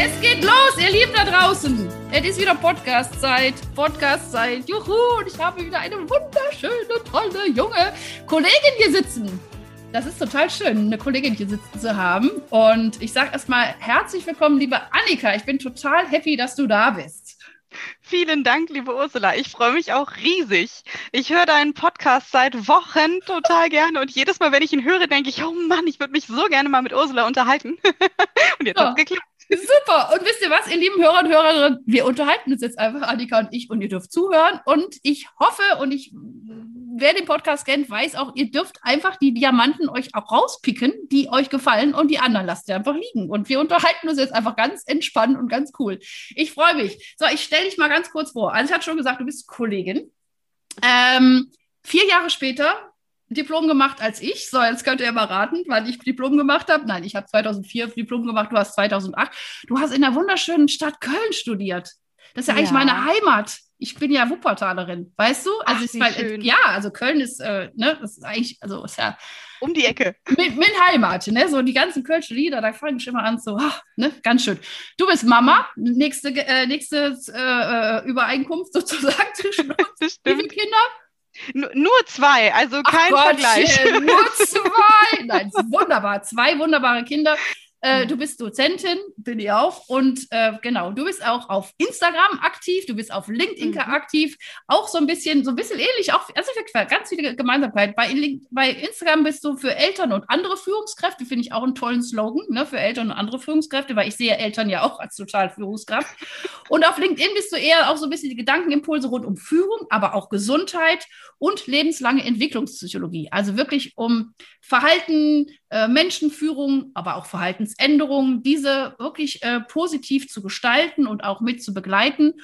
Es geht los, ihr Lieben da draußen. Es ist wieder Podcast-Zeit. Podcast-Zeit. Juhu, und ich habe wieder eine wunderschöne, tolle, junge Kollegin hier sitzen. Das ist total schön, eine Kollegin hier sitzen zu haben. Und ich sage erstmal herzlich willkommen, liebe Annika. Ich bin total happy, dass du da bist. Vielen Dank, liebe Ursula. Ich freue mich auch riesig. Ich höre deinen Podcast seit Wochen total gerne und jedes Mal, wenn ich ihn höre, denke ich, oh Mann, ich würde mich so gerne mal mit Ursula unterhalten. und jetzt ja. hat es geklappt. Super. Und wisst ihr was, ihr lieben Hörer und Hörerinnen, wir unterhalten uns jetzt einfach, Annika und ich, und ihr dürft zuhören. Und ich hoffe, und ich, wer den Podcast kennt, weiß auch, ihr dürft einfach die Diamanten euch auch rauspicken, die euch gefallen, und die anderen lasst ihr einfach liegen. Und wir unterhalten uns jetzt einfach ganz entspannt und ganz cool. Ich freue mich. So, ich stelle dich mal ganz kurz vor. Also, ich hatte schon gesagt, du bist Kollegin. Ähm, vier Jahre später Diplom gemacht als ich. So, jetzt könnt ihr mal raten, wann ich Diplom gemacht habe. Nein, ich habe 2004 Diplom gemacht, du hast 2008. Du hast in der wunderschönen Stadt Köln studiert. Das ist ja, ja. eigentlich meine Heimat. Ich bin ja Wuppertalerin, weißt du? Also Ach, mein, ja, also Köln ist, äh, ne, das ist eigentlich, also ist ja um die Ecke. Mit, mit Heimat, ne? So die ganzen Kölsche Lieder, da fange ich immer an, so, ach, ne, ganz schön. Du bist Mama, nächste, äh, nächste äh, äh Übereinkunft sozusagen zwischen uns. Wie viele Kinder? Nur zwei, also kein Ach Vergleich. nur zwei. Nein, wunderbar. Zwei wunderbare Kinder. Äh, du bist Dozentin, bin ich auch. Und äh, genau, du bist auch auf Instagram aktiv, du bist auf LinkedIn mhm. aktiv, auch so ein bisschen, so ein bisschen ähnlich, auch, also ganz viele Gemeinsamkeiten. Bei, bei Instagram bist du für Eltern und andere Führungskräfte, finde ich auch einen tollen Slogan, ne, für Eltern und andere Führungskräfte, weil ich sehe Eltern ja auch als total Führungskraft. Und auf LinkedIn bist du eher auch so ein bisschen die Gedankenimpulse rund um Führung, aber auch Gesundheit und lebenslange Entwicklungspsychologie. Also wirklich um Verhalten, äh, Menschenführung, aber auch Verhaltensänderungen, diese wirklich äh, positiv zu gestalten und auch mit zu begleiten.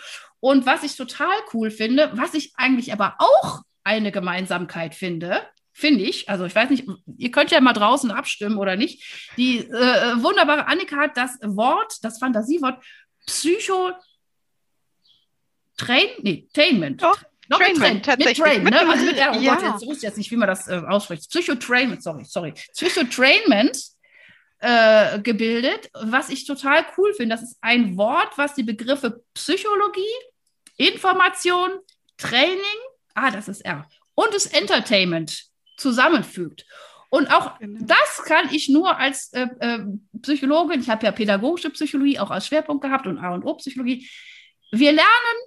Und was ich total cool finde, was ich eigentlich aber auch eine Gemeinsamkeit finde, finde ich, also ich weiß nicht, ihr könnt ja mal draußen abstimmen oder nicht, die äh, wunderbare Annika hat das Wort, das Fantasiewort Psycho Train, nee, Tainment. Doch. Noch Trainment, mit Train, tatsächlich. Mit Train, ne? Also mit, oh ja. Gott, jetzt wusste ich jetzt nicht, wie man das äh, ausspricht. Psychotrainment, sorry, sorry. Psychotrainment äh, gebildet, was ich total cool finde. Das ist ein Wort, was die Begriffe Psychologie, Information, Training, ah, das ist R, und das Entertainment zusammenfügt. Und auch genau. das kann ich nur als äh, äh, Psychologin, ich habe ja pädagogische Psychologie auch als Schwerpunkt gehabt und A und O Psychologie. Wir lernen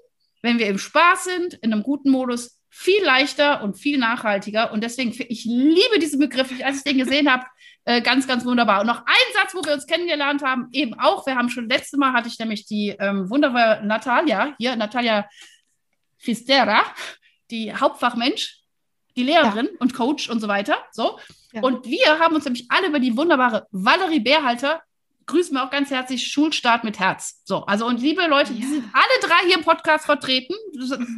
wenn wir im Spaß sind, in einem guten Modus, viel leichter und viel nachhaltiger. Und deswegen, ich liebe diesen Begriff, als ich den gesehen habe, äh, ganz, ganz wunderbar. Und noch ein Satz, wo wir uns kennengelernt haben, eben auch, wir haben schon letztes Mal, hatte ich nämlich die ähm, wunderbare Natalia, hier, Natalia Fistera, die Hauptfachmensch, die Lehrerin ja. und Coach und so weiter. So. Ja. Und wir haben uns nämlich alle über die wunderbare Valerie Bärhalter grüßen wir auch ganz herzlich Schulstart mit Herz. So, also und liebe Leute, ja. die sind alle drei hier im Podcast vertreten.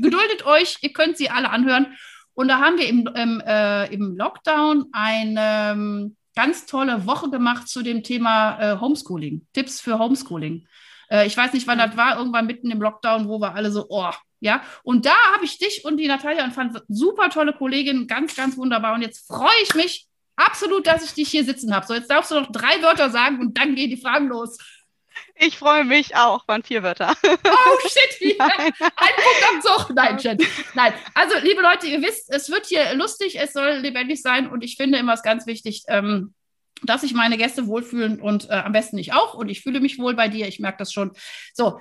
Geduldet euch, ihr könnt sie alle anhören. Und da haben wir im, im, äh, im Lockdown eine ähm, ganz tolle Woche gemacht zu dem Thema äh, Homeschooling, Tipps für Homeschooling. Äh, ich weiß nicht, wann das war, irgendwann mitten im Lockdown, wo wir alle so, oh, ja. Und da habe ich dich und die Natalia und fand super tolle Kollegin, ganz, ganz wunderbar. Und jetzt freue ich mich, absolut, dass ich dich hier sitzen habe. So, jetzt darfst du noch drei Wörter sagen und dann gehen die Fragen los. Ich freue mich auch, waren vier Wörter. Oh shit, Nein. ein Punkt am Zug. Nein, shit. Nein, also liebe Leute, ihr wisst, es wird hier lustig, es soll lebendig sein und ich finde immer es ganz wichtig, ähm, dass sich meine Gäste wohlfühlen und äh, am besten ich auch und ich fühle mich wohl bei dir, ich merke das schon. So,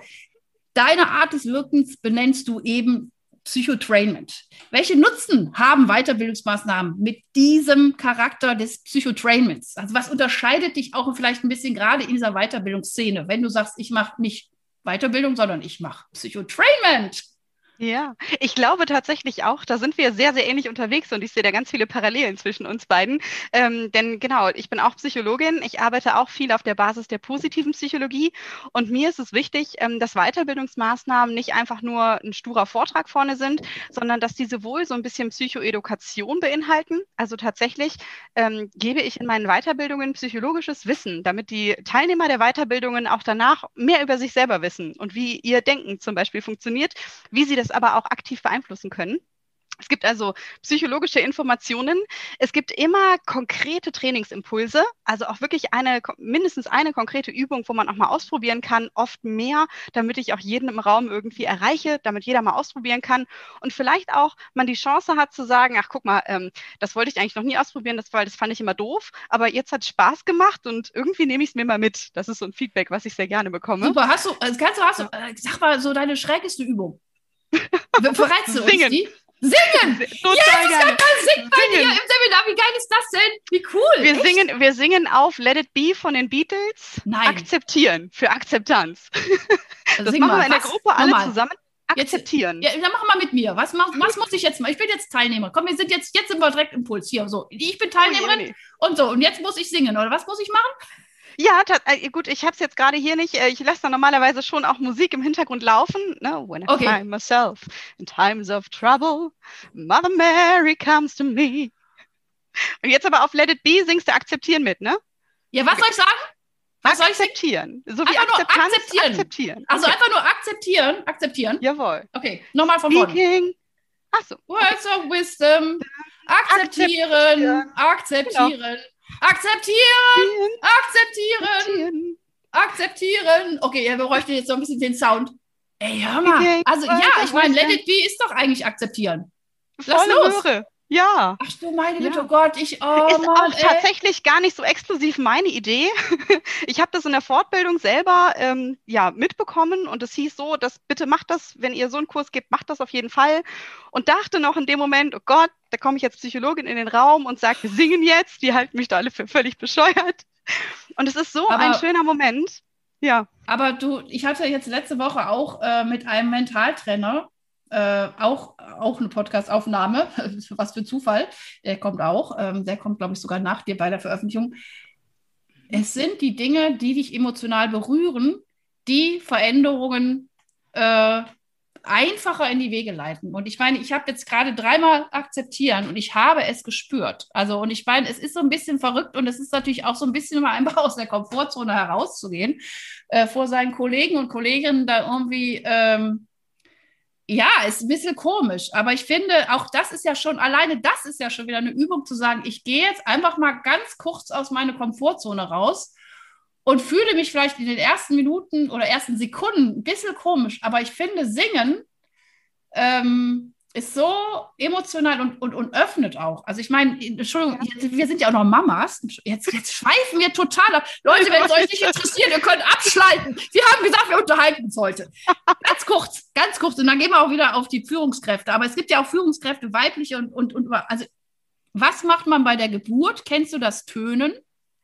deine Art des Wirkens benennst du eben Psychotrainment. Welche Nutzen haben Weiterbildungsmaßnahmen mit diesem Charakter des Psychotrainments? Also was unterscheidet dich auch vielleicht ein bisschen gerade in dieser Weiterbildungsszene, wenn du sagst, ich mache nicht Weiterbildung, sondern ich mache Psychotrainment? Ja, ich glaube tatsächlich auch, da sind wir sehr, sehr ähnlich unterwegs und ich sehe da ganz viele Parallelen zwischen uns beiden. Ähm, denn genau, ich bin auch Psychologin, ich arbeite auch viel auf der Basis der positiven Psychologie und mir ist es wichtig, ähm, dass Weiterbildungsmaßnahmen nicht einfach nur ein sturer Vortrag vorne sind, sondern dass diese wohl so ein bisschen Psychoedukation beinhalten. Also tatsächlich ähm, gebe ich in meinen Weiterbildungen psychologisches Wissen, damit die Teilnehmer der Weiterbildungen auch danach mehr über sich selber wissen und wie ihr Denken zum Beispiel funktioniert, wie sie das es aber auch aktiv beeinflussen können. Es gibt also psychologische Informationen. Es gibt immer konkrete Trainingsimpulse, also auch wirklich eine, mindestens eine konkrete Übung, wo man auch mal ausprobieren kann, oft mehr, damit ich auch jeden im Raum irgendwie erreiche, damit jeder mal ausprobieren kann und vielleicht auch man die Chance hat zu sagen, ach guck mal, ähm, das wollte ich eigentlich noch nie ausprobieren, das, weil das fand ich immer doof, aber jetzt hat Spaß gemacht und irgendwie nehme ich es mir mal mit. Das ist so ein Feedback, was ich sehr gerne bekomme. Super, hast du, also kannst du, hast du, äh, sag mal so deine schrägeste Übung. Verrätst du uns die? Singen! Total ja, gerne. Singt bei dir im Seminar. Wie geil ist das denn? Wie cool. Wir singen, wir singen auf Let It Be von den Beatles. Nein. Akzeptieren für Akzeptanz. Also das machen mal. wir in der Was? Gruppe alle Nochmal. zusammen. Jetzt- Akzeptieren. Ja, dann mach mal mit mir. Was, mach, was muss ich jetzt mal? Ich bin jetzt Teilnehmer. Komm, wir sind jetzt, jetzt sind wir direkt im Puls. Hier, so. Ich bin Teilnehmerin Oh je, oh je. und so. Und jetzt muss ich singen, oder was muss ich machen? Ja, äh, gut, ich habe es jetzt gerade hier nicht. äh, Ich lasse da normalerweise schon auch Musik im Hintergrund laufen. Ne? When I Okay. find myself in times of trouble, Mother Mary comes to me. Und jetzt aber auf Let It Be singst du akzeptieren mit, ne? Ja, was soll ich sagen? Was soll ich akzeptieren. So wie Einfach nur akzeptieren. akzeptieren. Also Okay. einfach nur akzeptieren. Akzeptieren. Jawohl. Okay, nochmal von vorne. Speaking. Ach so. Words of Wisdom. Akzeptieren. Akzeptieren. Akzeptieren. Akzeptieren. Akzeptieren. Akzeptieren. Okay, ja, wir bräuchten jetzt noch ein bisschen den Sound. Ey, hör mal. Also ja, weiter, ich meine. Let It Be ist doch eigentlich akzeptieren. Lass Volle los. Möhre. Ja. Ach du meine Ja. Güte, oh Gott, ich, oh ist Mann, auch ey. tatsächlich gar nicht so exklusiv meine Idee. Ich habe das in der Fortbildung selber ähm, ja, mitbekommen und es hieß so, dass bitte macht das, wenn ihr so einen Kurs gebt, macht das auf jeden Fall. Und dachte noch in dem Moment, oh Gott, da komme ich jetzt Psychologin in den Raum und sage, wir singen jetzt. Die halten mich da alle für völlig bescheuert. Und es ist so Aber- ein schöner Moment. Ja. Aber du, ich hatte jetzt letzte Woche auch äh, mit einem Mentaltrainer äh, auch, auch eine Podcast-Aufnahme, was für Zufall. Der kommt auch, ähm, der kommt, glaube ich, sogar nach dir bei der Veröffentlichung. Es sind die Dinge, die dich emotional berühren, die Veränderungen äh, einfacher in die Wege leiten. Und ich meine, ich habe jetzt gerade dreimal akzeptieren und ich habe es gespürt. Also, und ich meine, es ist so ein bisschen verrückt und es ist natürlich auch so ein bisschen mal einfach aus der Komfortzone herauszugehen, äh, vor seinen Kollegen und Kolleginnen da irgendwie, ähm, ja, ist ein bisschen komisch. Aber ich finde, auch das ist ja schon, alleine das ist ja schon wieder eine Übung zu sagen, ich gehe jetzt einfach mal ganz kurz aus meiner Komfortzone raus und fühle mich vielleicht in den ersten Minuten oder ersten Sekunden ein bisschen komisch, aber ich finde, Singen ähm, ist so emotional und, und, und öffnet auch. Also ich meine, Entschuldigung, jetzt, wir sind ja auch noch Mamas. Jetzt, jetzt schweifen wir total ab. Leute, wenn es euch nicht interessiert, ihr könnt abschalten. Wir haben gesagt, wir unterhalten uns heute. Ganz kurz, kurz. Und dann gehen wir auch wieder auf die Führungskräfte. Aber es gibt ja auch Führungskräfte, weibliche und, und, und also was macht man bei der Geburt? Kennst du das Tönen?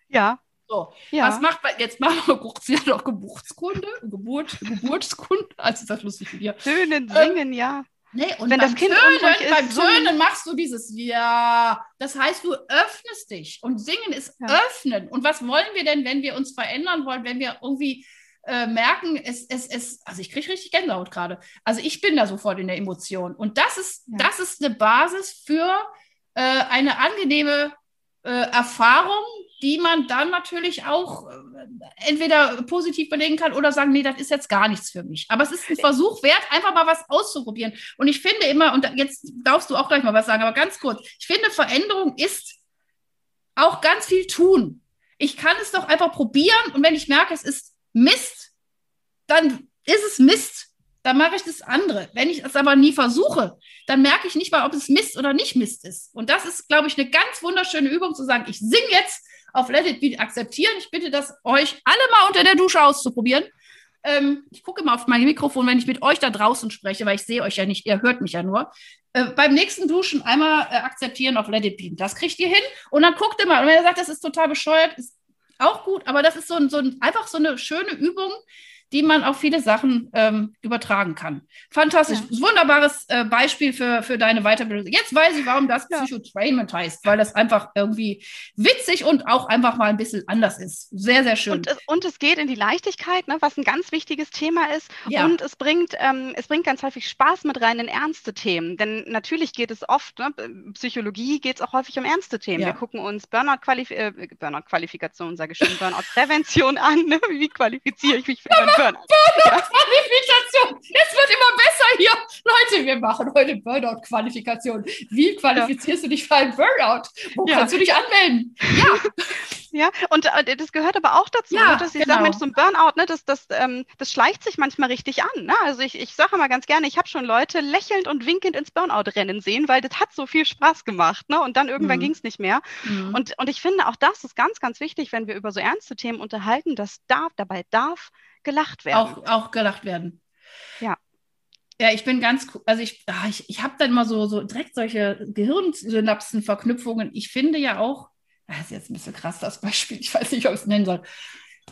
Ja. So, Ja. was macht man, jetzt machen wir kurz ja noch Geburtskunde, Geburt, Geburtskunde, also ist das lustig für dir. Tönen, singen, ja. Nee, und Wenn beim das Kind Tönen, ist, beim. Tönen machst du dieses Ja. Das heißt, du öffnest dich und Singen ist Ja. öffnen. Und was wollen wir denn, wenn wir uns verändern wollen, wenn wir irgendwie äh, merken, es, es, es, also ich kriege richtig Gänsehaut gerade. Also ich bin da sofort in der Emotion. Und das ist, Ja. das ist eine Basis für äh, eine angenehme äh, Erfahrung, die man dann natürlich auch äh, entweder positiv belegen kann oder sagen, nee, das ist jetzt gar nichts für mich. Aber es ist ein Versuch wert, einfach mal was auszuprobieren. Und ich finde immer, und jetzt darfst du auch gleich mal was sagen, aber ganz kurz, ich finde, Veränderung ist auch ganz viel tun. Ich kann es doch einfach probieren und wenn ich merke, es ist Mist, dann ist es Mist. Dann mache ich das andere. Wenn ich es aber nie versuche, dann merke ich nicht mal, ob es Mist oder nicht Mist ist. Und das ist, glaube ich, eine ganz wunderschöne Übung zu sagen, ich singe jetzt auf Let It Be akzeptieren. Ich bitte das euch alle mal unter der Dusche auszuprobieren. Ähm, ich gucke mal auf mein Mikrofon, wenn ich mit euch da draußen spreche, weil ich sehe euch ja nicht, ihr hört mich ja nur. Äh, beim nächsten Duschen einmal äh, akzeptieren auf Let It Be. Das kriegt ihr hin. Und dann guckt ihr mal. Und wenn ihr sagt, das ist total bescheuert, ist auch gut. Aber das ist so ein, so ein, einfach so eine schöne Übung, die man auf viele Sachen ähm, übertragen kann. Fantastisch. Ja. Wunderbares äh, Beispiel für, für deine Weiterbildung. Jetzt weiß ich, warum das ja. Psychotrainment heißt, weil das einfach irgendwie witzig und auch einfach mal ein bisschen anders ist. Sehr, sehr schön. Und es, und es geht in die Leichtigkeit, ne, was ein ganz wichtiges Thema ist. Ja. Und es bringt, ähm, es bringt ganz häufig Spaß mit rein in ernste Themen. Denn natürlich geht es oft, ne, Psychologie geht es auch häufig um ernste Themen. Wir gucken uns Burnout-Qualifikation, äh, Burnout sage ich schon, Burnout-Prävention an. Ne? Wie qualifiziere ich mich für einen Burnout? Burnout-Qualifikation. Es wird immer besser hier. Leute, wir machen heute Burnout-Qualifikation. Wie qualifizierst ja. du dich für einen Burnout? Wo kannst du dich anmelden? Ja. Ja, und äh, das gehört aber auch dazu, ja, ne, dass ich genau. sage, Mensch, so ein Burnout, ne, das, das, ähm, das schleicht sich manchmal richtig an. Ne? Also ich, ich sage immer ganz gerne, ich habe schon Leute lächelnd und winkend ins Burnout rennen sehen, weil das hat so viel Spaß gemacht. Ne? Und dann irgendwann mhm. ging es nicht mehr. Mhm. Und, und ich finde, auch das ist ganz, ganz wichtig, wenn wir über so ernste Themen unterhalten, das darf, dabei darf gelacht werden. Auch, auch gelacht werden. Ja. Ja, ich bin ganz, also ich, ach, ich, ich habe dann immer so, so direkt solche Gehirnsynapsenverknüpfungen. Ich finde ja auch, das ist jetzt ein bisschen krass, das Beispiel, ich weiß nicht, ob ich es nennen soll.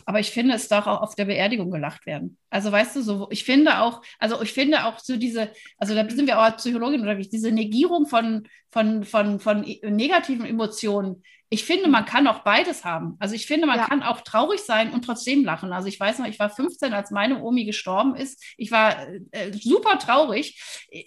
Aber ich finde, es darf auch auf der Beerdigung gelacht werden. Also weißt du, so, ich finde auch, also ich finde auch so diese, also da sind wir auch als Psychologin oder wie, diese Negierung von, von, von, von negativen Emotionen. Ich finde, man kann auch beides haben. Also ich finde, man ja. kann auch traurig sein und trotzdem lachen. Also ich weiß noch, ich war 15, als meine Omi gestorben ist. Ich war äh, super traurig,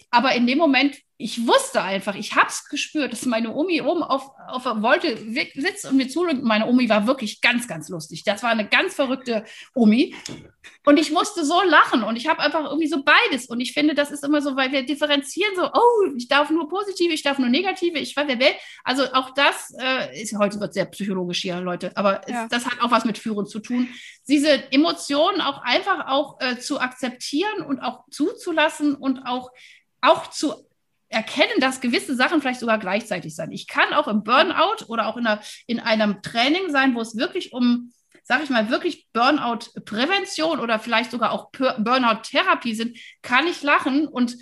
aber in dem Moment ich wusste einfach, ich habe es gespürt, dass meine Omi oben auf, auf der Wolte sitzt und mir zuhört. Meine Omi war wirklich ganz, ganz lustig. Das war eine ganz verrückte Omi. Und ich musste so lachen und ich habe einfach irgendwie so beides. Und ich finde, das ist immer so, weil wir differenzieren so, oh, ich darf nur positive, ich darf nur negative, ich weiß, wer will. Also auch das äh, ist, heute wird sehr psychologisch hier, Leute, aber ja. es, das hat auch was mit Führen zu tun. Diese Emotionen auch einfach auch äh, zu akzeptieren und auch zuzulassen und auch, auch zu erkennen, dass gewisse Sachen vielleicht sogar gleichzeitig sein. Ich kann auch im Burnout oder auch in, einer, in einem Training sein, wo es wirklich um, sage ich mal, wirklich Burnout-Prävention oder vielleicht sogar auch Burnout-Therapie sind, kann ich lachen und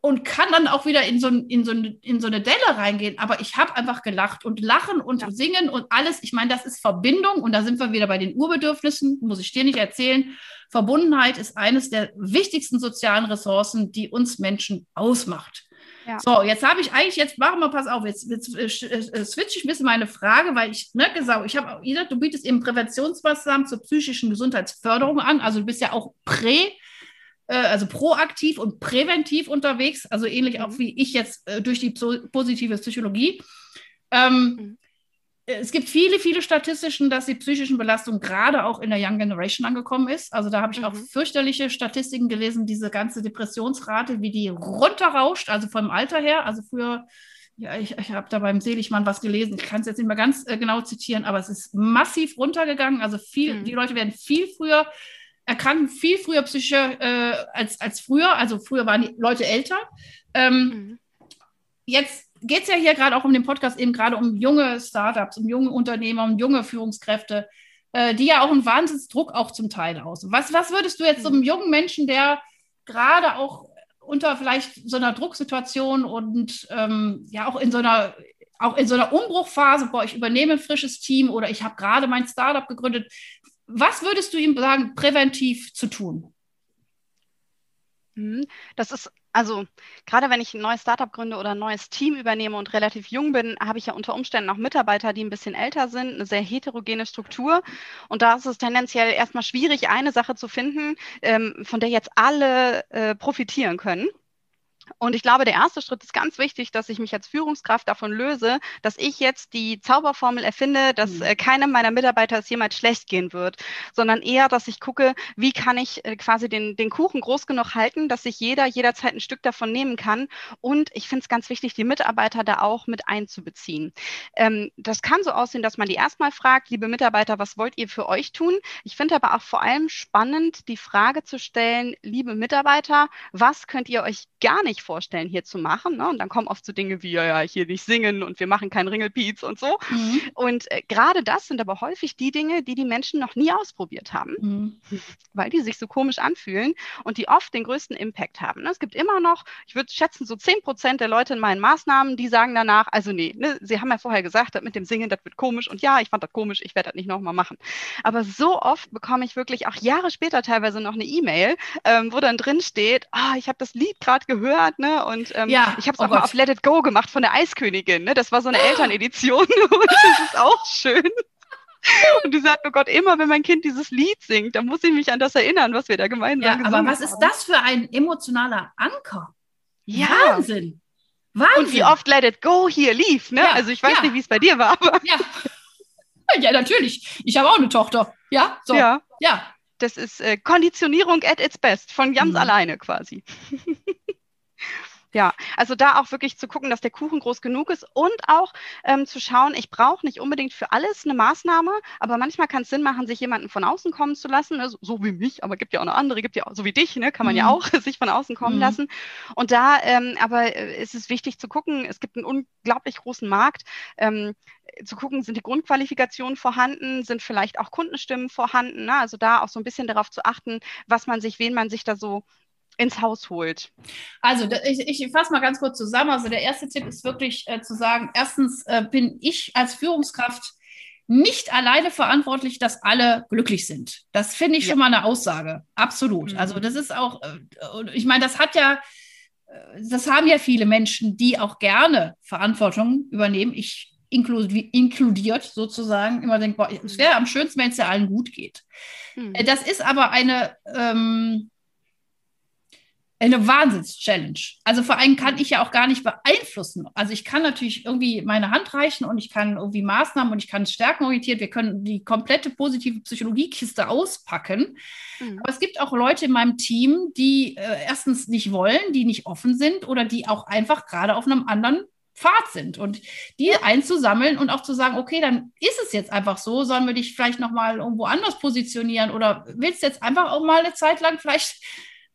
und kann dann auch wieder in so, in so, in so eine Delle reingehen. Aber ich habe einfach gelacht und lachen und ja. singen und alles. Ich meine, das ist Verbindung und da sind wir wieder bei den Urbedürfnissen, muss ich dir nicht erzählen. Verbundenheit ist eines der wichtigsten sozialen Ressourcen, die uns Menschen ausmacht. Ja. So, jetzt habe ich eigentlich, jetzt machen wir, pass auf, jetzt, jetzt äh, äh switche ich ein bisschen meine Frage, weil ich, ne, gesagt, ich habe, gesagt, du bietest eben Präventionsmaßnahmen zur psychischen Gesundheitsförderung an. Also du bist ja auch prä, äh, also proaktiv und präventiv unterwegs, also ähnlich mhm. auch wie ich jetzt äh, durch die positive Psychologie. Ähm, mhm es gibt viele, viele Statistischen, dass die psychischen Belastungen gerade auch in der Young Generation angekommen ist. Also da habe ich mhm. auch fürchterliche Statistiken gelesen, diese ganze Depressionsrate, wie die runterrauscht, also vom Alter her. Also früher, ja, ich, ich habe da beim Seligmann was gelesen, ich kann es jetzt nicht mehr ganz äh, genau zitieren, aber es ist massiv runtergegangen. Also viel, mhm. die Leute werden viel früher erkranken, viel früher psychische äh, als, als früher. Also früher waren die Leute älter. Ähm, mhm. Jetzt geht es ja hier gerade auch um den Podcast eben gerade um junge Startups, um junge Unternehmer, um junge Führungskräfte, äh, die ja auch einen Wahnsinnsdruck auch zum Teil aus. Was, was würdest du jetzt so einem jungen Menschen, der gerade auch unter vielleicht so einer Drucksituation und ähm, ja auch in so einer auch in so einer Umbruchphase, boah, ich übernehme ein frisches Team oder ich habe gerade mein Startup gegründet. Was würdest du ihm sagen, präventiv zu tun? Mhm. Das ist also gerade wenn ich ein neues Startup gründe oder ein neues Team übernehme und relativ jung bin, habe ich ja unter Umständen auch Mitarbeiter, die ein bisschen älter sind, eine sehr heterogene Struktur. Und da ist es tendenziell erstmal schwierig, eine Sache zu finden, ähm, von der jetzt alle äh, profitieren können. Und ich glaube, der erste Schritt ist ganz wichtig, dass ich mich als Führungskraft davon löse, dass ich jetzt die Zauberformel erfinde, dass mhm. äh, keinem meiner Mitarbeiter es jemals schlecht gehen wird, sondern eher, dass ich gucke, wie kann ich äh, quasi den, den Kuchen groß genug halten, dass sich jeder jederzeit ein Stück davon nehmen kann. Und ich finde es ganz wichtig, die Mitarbeiter da auch mit einzubeziehen. Ähm, das kann so aussehen, dass man die erstmal fragt, liebe Mitarbeiter, was wollt ihr für euch tun? Ich finde aber auch vor allem spannend, die Frage zu stellen, liebe Mitarbeiter, was könnt ihr euch gar nicht sich vorstellen, hier zu machen. Ne? Und dann kommen oft so Dinge wie, ja, ja, hier nicht singen und wir machen keinen Ringelpiez und so. Mhm. Und äh, gerade das sind aber häufig die Dinge, die die Menschen noch nie ausprobiert haben, mhm. weil die sich so komisch anfühlen und die oft den größten Impact haben. Ne? Es gibt immer noch, ich würde schätzen, so 10 Prozent der Leute in meinen Maßnahmen, die sagen danach, also nee, ne, sie haben ja vorher gesagt, das mit dem Singen, das wird komisch und ja, ich fand das komisch, ich werde das nicht nochmal machen. Aber so oft bekomme ich wirklich auch Jahre später teilweise noch eine E-Mail, ähm, wo dann drin steht, oh, ich habe das Lied gerade gehört, ne? Und ähm, ja, ich habe es oh auch Gott. mal auf Let It Go gemacht von der Eiskönigin, ne? Das war so eine Elternedition und das ist auch schön. Und die sagt, oh Gott, immer wenn mein Kind dieses Lied singt, dann muss ich mich an das erinnern, was wir da gemeinsam ja, haben. Aber was ist das für ein emotionaler Anker? Ja. Wahnsinn. Wahnsinn. Und wie oft Let It Go hier lief, ne? Ja, also ich weiß ja. nicht, wie es bei dir war, aber. Ja. ja, natürlich. Ich habe auch eine Tochter. Ja, so. Ja. ja. Das ist äh, Konditionierung at its best, von ganz mhm. alleine quasi. Ja, also da auch wirklich zu gucken, dass der Kuchen groß genug ist und auch ähm, zu schauen, ich brauche nicht unbedingt für alles eine Maßnahme, aber manchmal kann es Sinn machen, sich jemanden von außen kommen zu lassen, ne? so, so, wie mich, aber gibt ja auch noch andere, gibt ja auch, so wie dich, ne? kann man mhm. ja auch sich von außen kommen mhm. lassen. Und da, ähm, aber äh, ist es wichtig zu gucken, es gibt einen unglaublich großen Markt. Ähm, zu gucken, sind die Grundqualifikationen vorhanden, sind vielleicht auch Kundenstimmen vorhanden. Ne? Also da auch so ein bisschen darauf zu achten, was man sich, wen man sich da so ins Haus holt? Also ich, ich fasse mal ganz kurz zusammen. Also der erste Tipp ist wirklich äh, zu sagen, erstens äh, bin ich als Führungskraft nicht alleine verantwortlich, dass alle glücklich sind. Das finde ich ja. schon mal eine Aussage. Absolut. Mhm. Also das ist auch, äh, ich meine, das hat ja, äh, das haben ja viele Menschen, die auch gerne Verantwortung übernehmen. Ich inkludiert sozusagen immer denke, boah, es wäre am schönsten, wenn es ja allen gut geht. Mhm. Das ist aber eine, ähm, eine Wahnsinns-Challenge. Also vor allem kann ich ja auch gar nicht beeinflussen. Also ich kann natürlich irgendwie meine Hand reichen und ich kann irgendwie Maßnahmen und ich kann stärkenorientiert, wir können die komplette positive Psychologiekiste auspacken. Mhm. Aber es gibt auch Leute in meinem Team, die äh, erstens nicht wollen, die nicht offen sind oder die auch einfach gerade auf einem anderen Pfad sind und die einzusammeln und auch zu sagen, okay, dann ist es jetzt einfach so, sollen wir dich vielleicht noch mal irgendwo anders positionieren oder willst du jetzt einfach auch mal eine Zeit lang vielleicht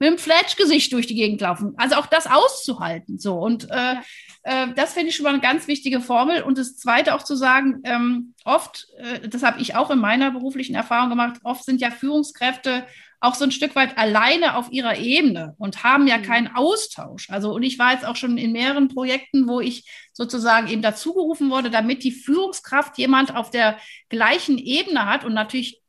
mit dem Fletch-Gesicht durch die Gegend laufen. Also auch das auszuhalten. So. Und äh, äh, das finde ich schon mal eine ganz wichtige Formel. Und das Zweite auch zu sagen, ähm, oft, äh, das habe ich auch in meiner beruflichen Erfahrung gemacht, oft sind ja Führungskräfte auch so ein Stück weit alleine auf ihrer Ebene und haben ja mhm. keinen Austausch. Also, und ich war jetzt auch schon in mehreren Projekten, wo ich sozusagen eben dazugerufen wurde, damit die Führungskraft jemand auf der gleichen Ebene hat und natürlich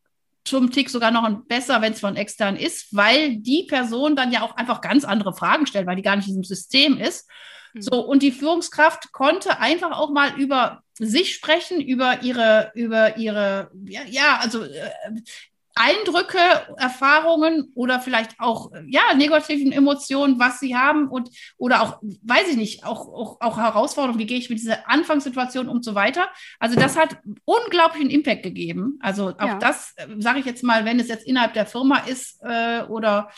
zum Tick sogar noch ein besser, wenn es von extern ist, weil die Person dann ja auch einfach ganz andere Fragen stellt, weil die gar nicht in diesem System ist. Mhm. So, und die Führungskraft konnte einfach auch mal über sich sprechen, über ihre, über ihre, ja, ja also äh, Eindrücke, Erfahrungen oder vielleicht auch ja negativen Emotionen, was sie haben und oder auch weiß ich nicht, auch auch, auch Herausforderungen, wie gehe ich mit dieser Anfangssituation um und so weiter. Also das hat unglaublichen Impact gegeben. Also auch ja. das äh, sage ich jetzt mal, wenn es jetzt innerhalb der Firma ist äh, oder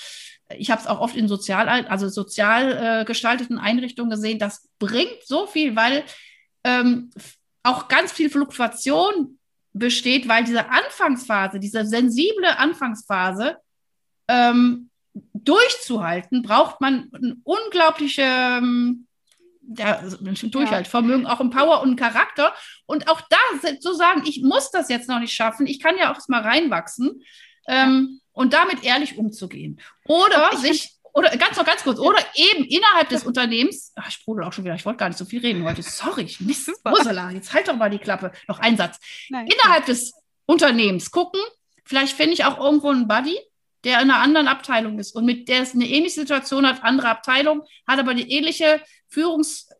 ich habe es auch oft in sozial also sozial äh, gestalteten Einrichtungen gesehen. Das bringt so viel, weil ähm, auch ganz viel Fluktuation besteht, weil diese Anfangsphase, diese sensible Anfangsphase ähm, durchzuhalten, braucht man ein unglaubliche ähm, ja, Durchhaltvermögen, auch ein Power und Charakter. Und auch da zu sagen, ich muss das jetzt noch nicht schaffen, ich kann ja auch mal reinwachsen ähm, ja. und damit ehrlich umzugehen. Oder sich oder ganz noch ganz kurz, oder eben innerhalb des Unternehmens, ach, ich sprudel auch schon wieder, ich wollte gar nicht so viel reden heute. Sorry, Mist, Ursula, jetzt halt doch mal die Klappe. Noch ein Satz. Nein. Innerhalb des Unternehmens gucken, vielleicht finde ich auch irgendwo einen Buddy, der in einer anderen Abteilung ist und mit der es eine ähnliche Situation hat, andere Abteilung, hat aber die ähnliche Führungs-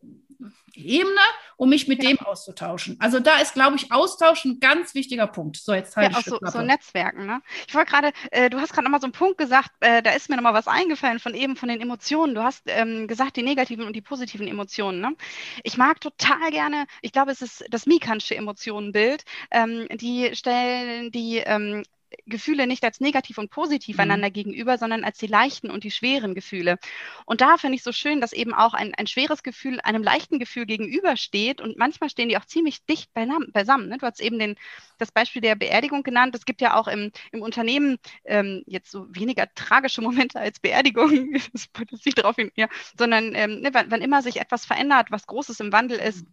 Ebene, um mich mit ja. dem auszutauschen. Also da ist, glaube ich, Austausch ein ganz wichtiger Punkt. So, jetzt halt ja, auch so, so, Netzwerken. Ne? Ich wollte gerade, äh, du hast gerade nochmal so einen Punkt gesagt, äh, da ist mir nochmal was eingefallen von eben von den Emotionen. Du hast ähm, gesagt, die negativen und die positiven Emotionen. Ne? Ich mag total gerne, ich glaube, es ist das Mikansche Emotionenbild. Ähm, die stellen die ähm, Gefühle nicht als negativ und positiv Mhm. einander gegenüber, sondern als die leichten und die schweren Gefühle. Und da finde ich so schön, dass eben auch ein, ein schweres Gefühl einem leichten Gefühl gegenübersteht und manchmal stehen die auch ziemlich dicht beisammen. Ne? Du hast eben den, das Beispiel der Beerdigung genannt. Es gibt ja auch im, im Unternehmen ähm, jetzt so weniger tragische Momente als Beerdigung, das sieht darauf hin, ja, sondern ähm, ne, wann, wann immer sich etwas verändert, was Großes im Wandel ist,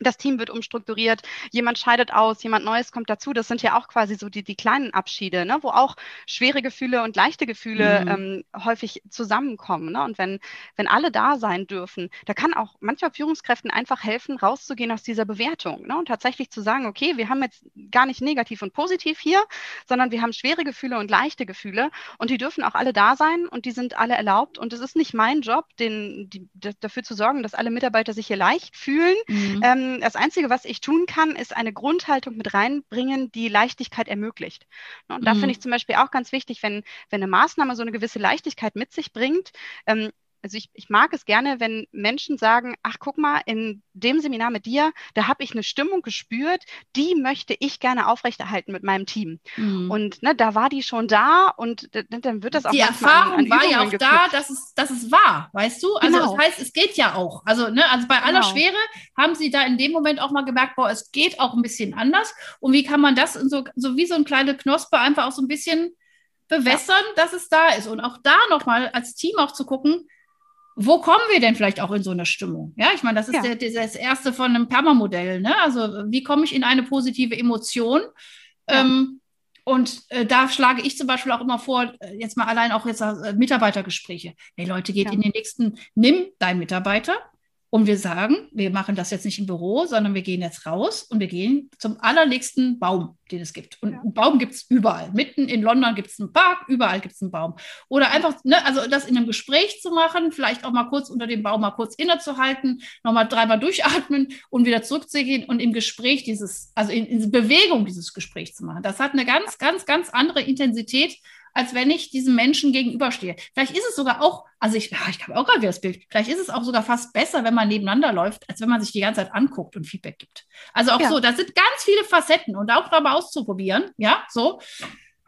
das Team wird umstrukturiert, jemand scheidet aus, jemand Neues kommt dazu. Das sind ja auch quasi so die, die kleinen Abschiede, ne? wo auch schwere Gefühle und leichte Gefühle Mhm. ähm, häufig zusammenkommen. Ne? Und wenn, wenn alle da sein dürfen, da kann auch manchmal Führungskräften einfach helfen, rauszugehen aus dieser Bewertung ne? und tatsächlich zu sagen, okay, wir haben jetzt gar nicht negativ und positiv hier, sondern wir haben schwere Gefühle und leichte Gefühle und die dürfen auch alle da sein und die sind alle erlaubt. Und es ist nicht mein Job, den, die, dafür zu sorgen, dass alle Mitarbeiter sich hier leicht fühlen. Mhm. Ähm, das Einzige, was ich tun kann, ist eine Grundhaltung mit reinbringen, die Leichtigkeit ermöglicht. Und da Mhm. finde ich zum Beispiel auch ganz wichtig, wenn, wenn eine Maßnahme so eine gewisse Leichtigkeit mit sich bringt. Ähm, also ich, ich mag es gerne, wenn Menschen sagen, ach guck mal, in dem Seminar mit dir, da habe ich eine Stimmung gespürt, die möchte ich gerne aufrechterhalten mit meinem Team. Mhm. Und ne, da war die schon da und dann wird das auch die Erfahrung an, an war ja auch da, geknüpft. dass es, dass es war, weißt du? Also Genau. das heißt, es geht ja auch. Also, ne, also bei aller Genau. Schwere haben sie da in dem Moment auch mal gemerkt, boah, es geht auch ein bisschen anders. Und wie kann man das so, so wie so ein kleine Knospe einfach auch so ein bisschen bewässern, dass es da ist. Und auch da nochmal als Team auch zu gucken, wo kommen wir denn vielleicht auch in so eine Stimmung? Ja, ich meine, das ist Ja. der, das erste von einem Perma-Modell. Ne? Also wie komme ich in eine positive Emotion? Ja. Ähm, und äh, da schlage ich zum Beispiel auch immer vor, äh, jetzt mal allein auch jetzt äh, Mitarbeitergespräche. Hey Leute, geht Ja. in den nächsten, nimm deinen Mitarbeiter und wir sagen, wir machen das jetzt nicht im Büro, sondern wir gehen jetzt raus und wir gehen zum allernächsten Baum, den es gibt. Und Ja. einen Baum gibt es überall. Mitten in London gibt es einen Park, überall gibt es einen Baum. Oder einfach, ne, also das in einem Gespräch zu machen, vielleicht auch mal kurz unter dem Baum mal kurz innezuhalten, nochmal dreimal durchatmen und wieder zurückzugehen und im Gespräch dieses, also in, in Bewegung dieses Gespräch zu machen. Das hat eine ganz, ganz, ganz andere Intensität, als wenn ich diesem Menschen gegenüberstehe. Vielleicht ist es sogar auch, also ich, ja, ich habe auch gerade wieder das Bild, vielleicht ist es auch sogar fast besser, wenn man nebeneinander läuft, als wenn man sich die ganze Zeit anguckt und Feedback gibt. Also auch Ja. so, das sind ganz viele Facetten und auch dabei auszuprobieren, ja, so.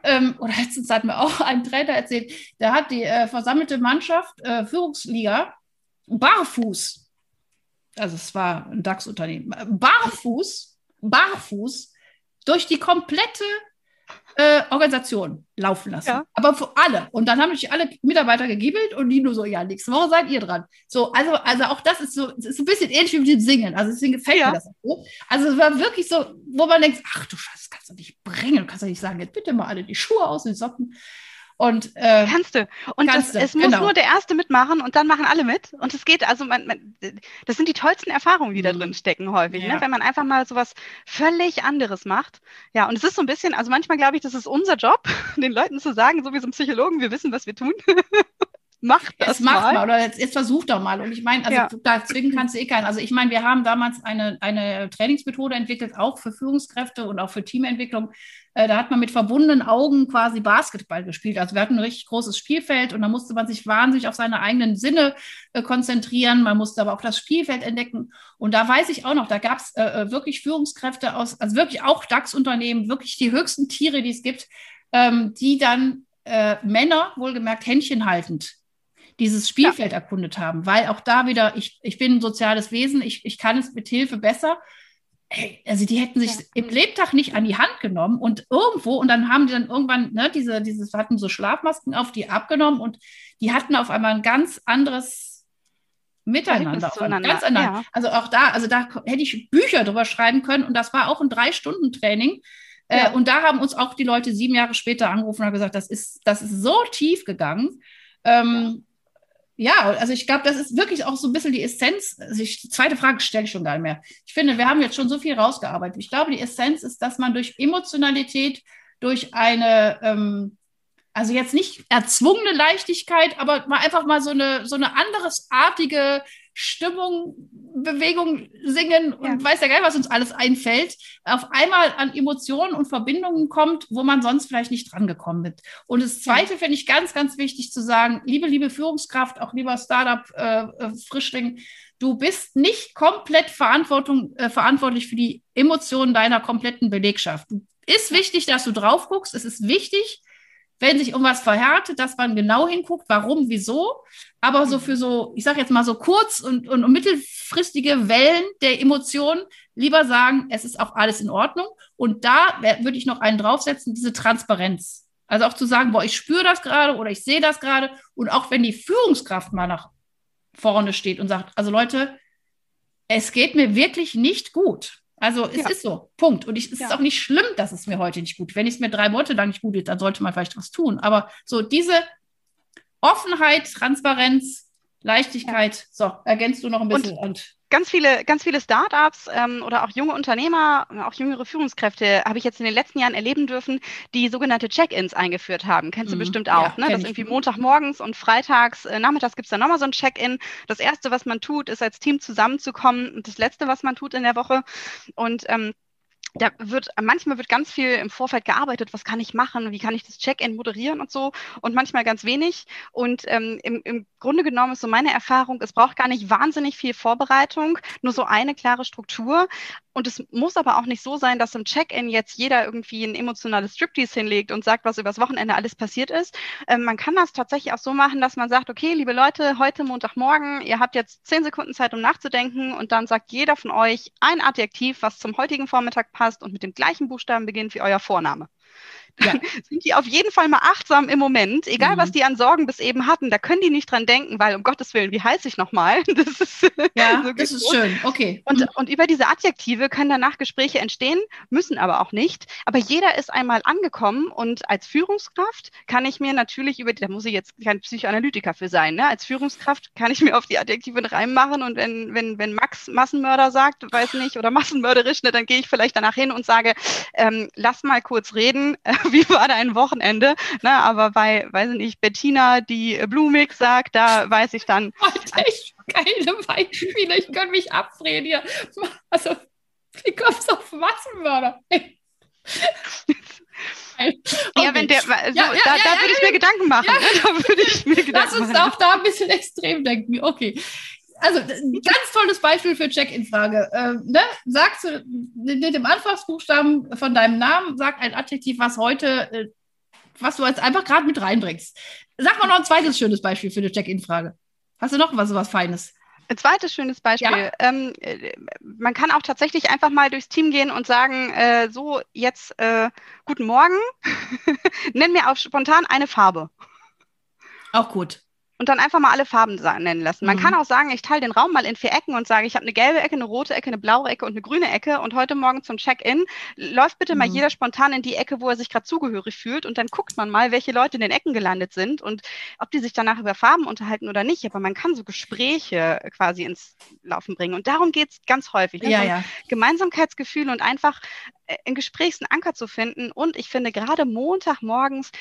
Ähm, oder letztens hat mir auch ein Trainer erzählt, der hat die äh, versammelte Mannschaft, äh, Führungsliga, barfuß, also es war ein DAX-Unternehmen, äh, barfuß, barfuß durch die komplette äh, Organisation laufen lassen. Ja. Aber für alle. Und dann haben sich alle Mitarbeiter gegibbelt und die nur so, ja, nächste Woche seid ihr dran. So, also, also auch das ist so, ist ein bisschen ähnlich wie mit dem Singen. Also deswegen gefällt Ja. mir das auch so. Also es war wirklich so, wo man denkt, ach du Scheiße, das kannst du nicht bringen. Du kannst doch nicht sagen, jetzt bitte mal alle die Schuhe aus, die Socken. Und äh, Kannst du. Und Kannst das, du, es muss genau. nur der Erste mitmachen und dann machen alle mit. Und es geht, also man, man, das sind die tollsten Erfahrungen, die da Mhm. drin stecken häufig, Ja. ne? wenn man einfach mal sowas völlig anderes macht. Ja, und es ist so ein bisschen, also manchmal glaube ich, das ist unser Job, den Leuten zu sagen, so wie so ein Psychologen, wir wissen, was wir tun. Macht das Jetzt macht mal. mal oder jetzt, jetzt versucht doch mal. Und ich meine, also Ja. da zwingen kannst du eh keinen. Also ich meine, wir haben damals eine, eine Trainingsmethode entwickelt, auch für Führungskräfte und auch für Teamentwicklung. Äh, da hat man mit verbundenen Augen quasi Basketball gespielt. Also wir hatten ein richtig großes Spielfeld und da musste man sich wahnsinnig auf seine eigenen Sinne äh, konzentrieren. Man musste aber auch das Spielfeld entdecken. Und da weiß ich auch noch, da gab es äh, äh, wirklich Führungskräfte aus, also wirklich auch DAX-Unternehmen, wirklich die höchsten Tiere, die es gibt, ähm, die dann äh, Männer, wohlgemerkt händchenhaltend, dieses Spielfeld erkundet haben, weil auch da wieder, ich, ich bin ein soziales Wesen, ich, ich kann es mit Hilfe besser. Ey, also die hätten sich Ja. im Lebtag nicht an die Hand genommen und irgendwo, und dann haben die dann irgendwann, ne, diese, dieses, hatten so Schlafmasken auf, die abgenommen und die hatten auf einmal ein ganz anderes Miteinander. einmal, Ganz ja. Also auch da, also da hätte ich Bücher drüber schreiben können und das war auch ein Drei-Stunden-Training. Äh, Ja. und da haben uns auch die Leute sieben Jahre später angerufen und haben gesagt, das ist, das ist so tief gegangen. Ähm, ja, also ich glaube, das ist wirklich auch so ein bisschen die Essenz. Also ich, die zweite Frage stelle ich schon gar nicht mehr. Ich finde, wir haben jetzt schon so viel rausgearbeitet. Ich glaube, die Essenz ist, dass man durch Emotionalität, durch eine, ähm, also jetzt nicht erzwungene Leichtigkeit, aber mal einfach mal so eine, so eine anderesartige Stimmung, Bewegung, Singen und Ja. weiß ja nicht, was uns alles einfällt, auf einmal an Emotionen und Verbindungen kommt, wo man sonst vielleicht nicht dran gekommen ist. Und das Zweite finde ich ganz, ganz wichtig zu sagen, liebe, liebe Führungskraft, auch lieber Startup-Frischling, du bist nicht komplett Verantwortung, äh, verantwortlich für die Emotionen deiner kompletten Belegschaft. Du ist wichtig, dass du drauf guckst. Es ist wichtig, wenn sich irgendwas verhärtet, dass man genau hinguckt, warum, wieso. Aber so für so, ich sage jetzt mal so kurz- und, und, mittelfristige Wellen der Emotionen lieber sagen, es ist auch alles in Ordnung. Und da würde ich noch einen draufsetzen, diese Transparenz. Also auch zu sagen, boah, ich spüre das gerade oder ich sehe das gerade. Und auch wenn die Führungskraft mal nach vorne steht und sagt, also Leute, es geht mir wirklich nicht gut. Also es ja. ist so, Punkt. Und ich, es ja. ist auch nicht schlimm, dass es mir heute nicht gut. Wenn es mir drei Monate lang nicht gut geht, dann sollte man vielleicht was tun. Aber so diese Offenheit, Transparenz, Leichtigkeit, ja. so, ergänzt du noch ein bisschen. Und, und ganz viele, ganz viele Startups ähm, oder auch junge Unternehmer, auch jüngere Führungskräfte habe ich jetzt in den letzten Jahren erleben dürfen, die sogenannte Check-ins eingeführt haben. Kennst du mhm. bestimmt auch, ja, ne? Das irgendwie Montagmorgens und freitags, äh, nachmittags gibt es dann nochmal so ein Check-in. Das erste, was man tut, ist als Team zusammenzukommen und das letzte, was man tut in der Woche. Und ähm, da wird, manchmal wird ganz viel im Vorfeld gearbeitet, was kann ich machen, wie kann ich das Check-in moderieren und so und manchmal ganz wenig. Und ähm, im, im Grunde genommen ist so meine Erfahrung, es braucht gar nicht wahnsinnig viel Vorbereitung, nur so eine klare Struktur. Und es muss aber auch nicht so sein, dass im Check-in jetzt jeder irgendwie ein emotionales Striptease hinlegt und sagt, was übers Wochenende alles passiert ist. Ähm, man kann das tatsächlich auch so machen, dass man sagt, okay, liebe Leute, heute Montagmorgen, ihr habt jetzt zehn Sekunden Zeit, um nachzudenken und dann sagt jeder von euch ein Adjektiv, was zum heutigen Vormittag passt und mit dem gleichen Buchstaben beginnt wie euer Vorname ja. sind die auf jeden Fall mal achtsam im Moment, egal mhm. was die an Sorgen bis eben hatten, da können die nicht dran denken, weil um Gottes Willen, wie heiße ich nochmal? Das ist, ja, so das ist schön, okay. Und, mhm. und über diese Adjektive können danach Gespräche entstehen, müssen aber auch nicht. Aber jeder ist einmal angekommen und als Führungskraft kann ich mir natürlich über, da muss ich jetzt kein Psychoanalytiker für sein, ne? als Führungskraft kann ich mir auf die Adjektive reinmachen und wenn, wenn, wenn Max Massenmörder sagt, weiß nicht, oder massenmörderisch, ne, dann gehe ich vielleicht danach hin und sage, ähm, lass mal kurz reden, wie war dein Wochenende? Na, aber bei, weiß ich nicht, Bettina, die Blumig sagt, da weiß ich dann. Alter, ich keine Beispiele, ich kann mich abdrehen hier. Also, wie kommst du auf Massenmörder? Ja, wenn der, so, ja, ja, da, ja, da würde ich mir Gedanken machen. Ne? Da würde ich mir Gedanken Lass uns machen. auch da ein bisschen extrem denken. Okay also ganz tolles Beispiel für Check-in-Frage. Ähm, ne? Sagst du mit dem Anfangsbuchstaben von deinem Namen, sag ein Adjektiv, was heute, äh, was du jetzt einfach gerade mit reinbringst. Sag mal noch ein zweites schönes Beispiel für eine Check-in-Frage. Hast du noch was, was Feines? Ein zweites schönes Beispiel. Ja. Ähm, äh, man kann auch tatsächlich einfach mal durchs Team gehen und sagen, äh, so jetzt äh, guten Morgen, nenn mir auch spontan eine Farbe. Auch gut und dann einfach mal alle Farben nennen lassen. Man mhm. kann auch sagen, ich teile den Raum mal in vier Ecken und sage, ich habe eine gelbe Ecke, eine rote Ecke, eine blaue Ecke und eine grüne Ecke und heute Morgen zum Check-in läuft bitte mhm. mal jeder spontan in die Ecke, wo er sich gerade zugehörig fühlt und dann guckt man mal, welche Leute in den Ecken gelandet sind und ob die sich danach über Farben unterhalten oder nicht. Aber man kann so Gespräche quasi ins Laufen bringen und darum geht es ganz häufig. Ne? Ja, ja. Gemeinsamkeitsgefühl und einfach äh, in Gesprächs einen Anker zu finden und ich finde gerade Montagmorgens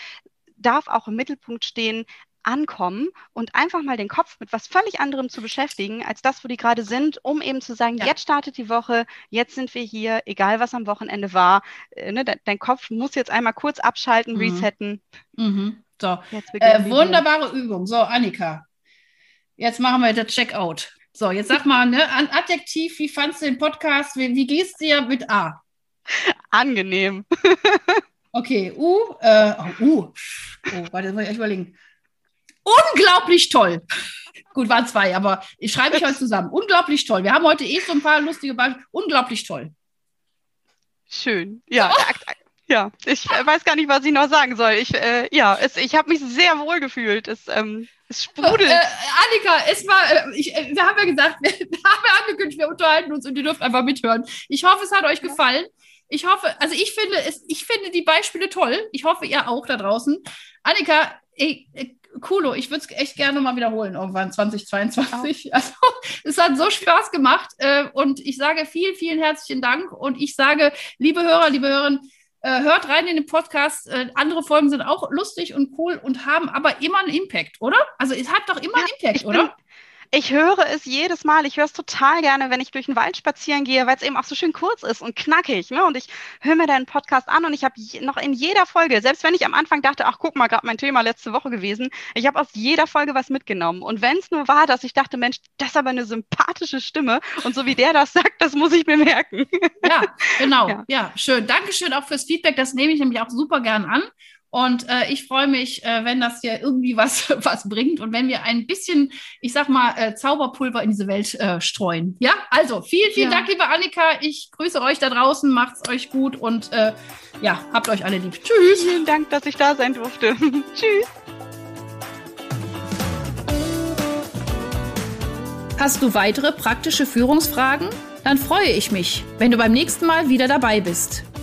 darf auch im Mittelpunkt stehen, ankommen und einfach mal den Kopf mit was völlig anderem zu beschäftigen, als das, wo die gerade sind, um eben zu sagen, ja. jetzt startet die Woche, jetzt sind wir hier, egal was am Wochenende war. Äh, ne, dein Kopf muss jetzt einmal kurz abschalten, mhm. resetten. Mhm. So, äh, wunderbare Übung. So, Annika, jetzt machen wir das Checkout. So, jetzt sag mal, ne, Adjektiv, wie fandest du den Podcast? Wie, wie gehst du dir mit A? Angenehm. okay, U, äh, oh, U. Oh, warte, das muss ich echt überlegen. Unglaublich toll. Gut, waren zwei, aber ich schreibe ich heute zusammen. Unglaublich toll. Wir haben heute eh so ein paar lustige Beispiele. Unglaublich toll. Schön. Ja, oh. ja. Ich äh, weiß gar nicht, was ich noch sagen soll. Ich, äh, ja, es, ich habe mich sehr wohl gefühlt. Es, ähm, es sprudelt. Äh, Annika, es war, äh, ich, äh, wir haben ja gesagt, wir, wir haben ja angekündigt, wir unterhalten uns und ihr dürft einfach mithören. Ich hoffe, es hat euch gefallen. Ich hoffe, also ich finde es, ich finde die Beispiele toll. Ich hoffe, ihr auch da draußen. Annika, ey, coolo. Ich würde es echt gerne mal wiederholen irgendwann 2022. Oh. Also es hat so Spaß gemacht äh, und ich sage vielen, vielen herzlichen Dank und ich sage, liebe Hörer, liebe Hörerinnen, äh, hört rein in den Podcast. Äh, andere Folgen sind auch lustig und cool und haben aber immer einen Impact, oder? Also es hat doch immer ja, Impact, oder? Ich höre es jedes Mal. Ich höre es total gerne, wenn ich durch den Wald spazieren gehe, weil es eben auch so schön kurz ist und knackig. Ne? Und ich höre mir deinen Podcast an und ich habe noch in jeder Folge, selbst wenn ich am Anfang dachte, ach guck mal, gerade mein Thema letzte Woche gewesen, ich habe aus jeder Folge was mitgenommen. Und wenn es nur war, dass ich dachte, Mensch, das ist aber eine sympathische Stimme und so wie der das sagt, das muss ich mir merken. Ja, genau. Ja, ja schön. Dankeschön auch fürs Feedback. Das nehme ich nämlich auch super gern an. Und äh, ich freue mich, äh, wenn das hier irgendwie was, was bringt und wenn wir ein bisschen, ich sag mal, äh, Zauberpulver in diese Welt äh, streuen. Ja, also vielen, vielen ja. Dank, liebe Annika. Ich grüße euch da draußen, macht's euch gut und äh, ja, habt euch alle lieb. Tschüss. Vielen Dank, dass ich da sein durfte. Tschüss. Hast du weitere praktische Führungsfragen? Dann freue ich mich, wenn du beim nächsten Mal wieder dabei bist.